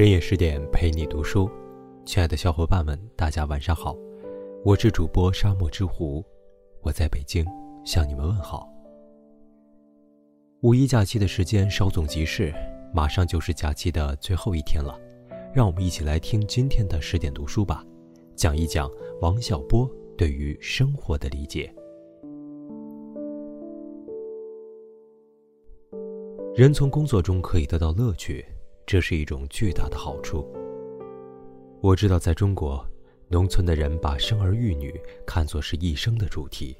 深夜十点陪你读书，亲爱的小伙伴们，大家晚上好，我是主播沙漠之狐，我在北京向你们问好。五一假期的时间稍纵即逝，马上就是假期的最后一天了，让我们一起来听今天的十点读书吧，讲一讲王小波对于生活的理解。人从工作中可以得到乐趣。这是一种巨大的好处。我知道，在中国，农村的人把生儿育女看作是一生的主题，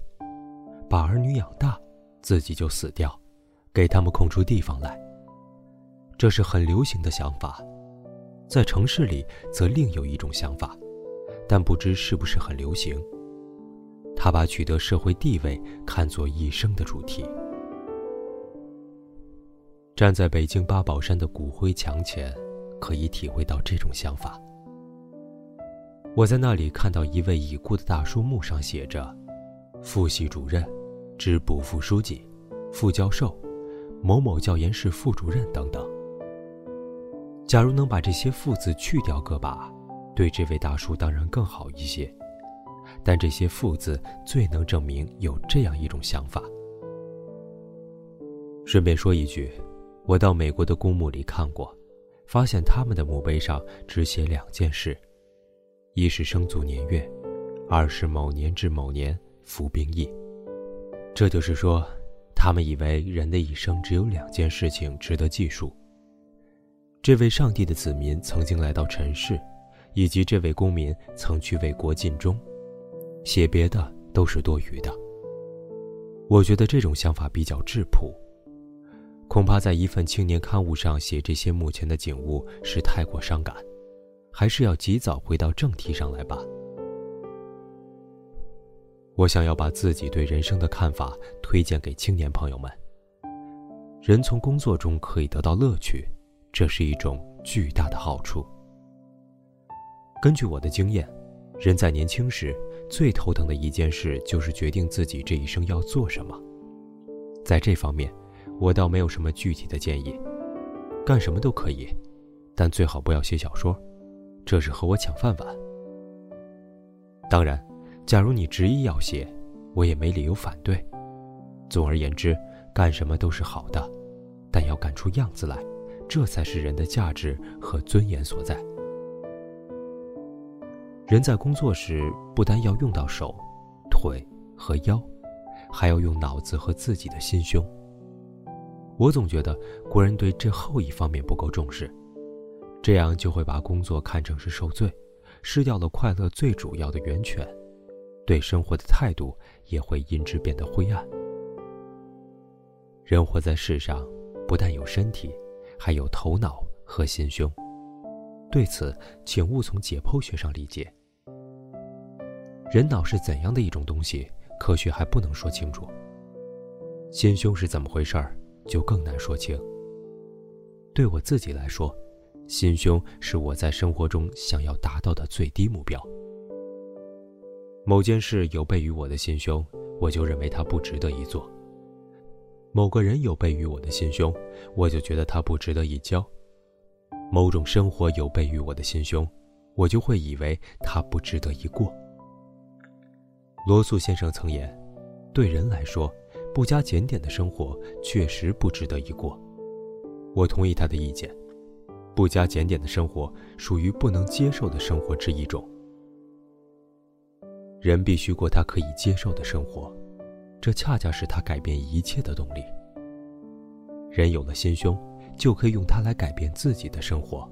把儿女养大，自己就死掉，给他们空出地方来。这是很流行的想法。在城市里，则另有一种想法，但不知是不是很流行。他把取得社会地位看作一生的主题。站在北京八宝山的骨灰墙前，可以体会到这种想法。我在那里看到一位已故的大叔墓上写着“副系主任、支部副书记、副教授、某某教研室副主任”等等。假如能把这些“副”字去掉个把，对这位大叔当然更好一些。但这些“副”字最能证明有这样一种想法。顺便说一句。我到美国的公墓里看过，发现他们的墓碑上只写两件事：一是生卒年月，二是某年至某年服兵役。这就是说，他们以为人的一生只有两件事情值得记述：这位上帝的子民曾经来到尘世，以及这位公民曾去为国尽忠。写别的都是多余的。我觉得这种想法比较质朴。恐怕在一份青年刊物上写这些目前的景物是太过伤感，还是要及早回到正题上来吧。我想要把自己对人生的看法推荐给青年朋友们。人从工作中可以得到乐趣，这是一种巨大的好处。根据我的经验，人在年轻时最头疼的一件事就是决定自己这一生要做什么，在这方面。我倒没有什么具体的建议，干什么都可以，但最好不要写小说，这是和我抢饭碗。当然，假如你执意要写，我也没理由反对。总而言之，干什么都是好的，但要干出样子来，这才是人的价值和尊严所在。人在工作时，不单要用到手、腿和腰，还要用脑子和自己的心胸。我总觉得国人对这后一方面不够重视，这样就会把工作看成是受罪，失掉了快乐最主要的源泉，对生活的态度也会因之变得灰暗。人活在世上，不但有身体，还有头脑和心胸。对此，请勿从解剖学上理解。人脑是怎样的一种东西，科学还不能说清楚。心胸是怎么回事儿？就更难说清。对我自己来说，心胸是我在生活中想要达到的最低目标。某件事有悖于我的心胸，我就认为它不值得一做；某个人有悖于我的心胸，我就觉得他不值得一交；某种生活有悖于我的心胸，我就会以为他不值得一过。罗素先生曾言：“对人来说。”不加检点的生活确实不值得一过，我同意他的意见。不加检点的生活属于不能接受的生活之一种。人必须过他可以接受的生活，这恰恰是他改变一切的动力。人有了心胸，就可以用它来改变自己的生活。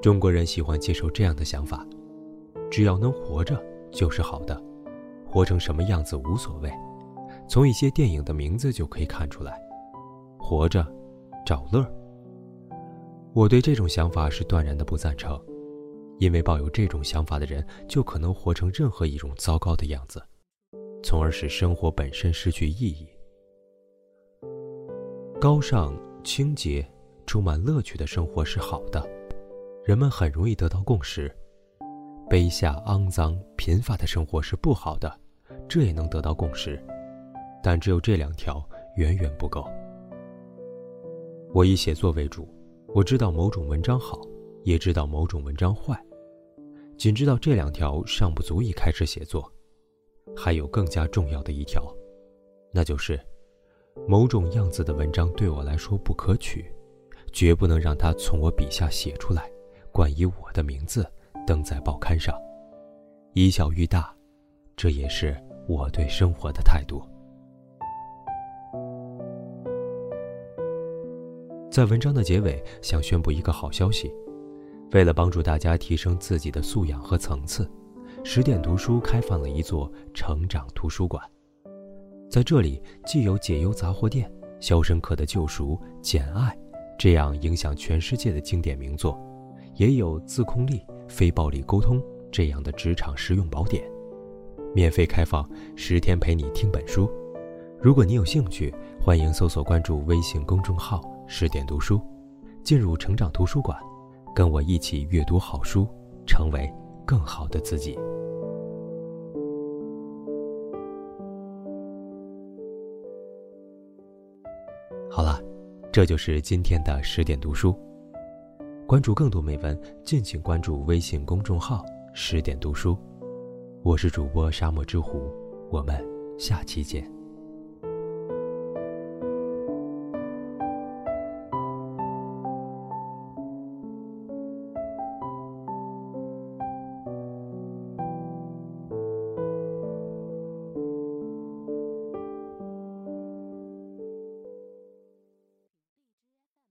中国人喜欢接受这样的想法：只要能活着，就是好的。活成什么样子无所谓，从一些电影的名字就可以看出来。活着，找乐。我对这种想法是断然的不赞成，因为抱有这种想法的人就可能活成任何一种糟糕的样子，从而使生活本身失去意义。高尚、清洁、充满乐趣的生活是好的，人们很容易得到共识。卑下、肮脏、贫乏的生活是不好的。这也能得到共识，但只有这两条远远不够。我以写作为主，我知道某种文章好，也知道某种文章坏，仅知道这两条尚不足以开始写作。还有更加重要的一条，那就是，某种样子的文章对我来说不可取，绝不能让它从我笔下写出来，冠以我的名字，登在报刊上。以小喻大，这也是我对生活的态度。在文章的结尾，想宣布一个好消息：为了帮助大家提升自己的素养和层次。十点读书开放了一座成长图书馆，在这里既有《解忧杂货店》《肖申克的救赎》《简爱》这样影响全世界的经典名作，也有《自控力》《非暴力沟通》这样的职场实用宝典。免费开放十天陪你听本书，如果你有兴趣，欢迎搜索关注微信公众号“十点读书”，进入成长图书馆，跟我一起阅读好书，成为更好的自己。好了，这就是今天的十点读书。关注更多美文，敬请关注微信公众号“十点读书”。我是主播沙漠之狐，我们下期见。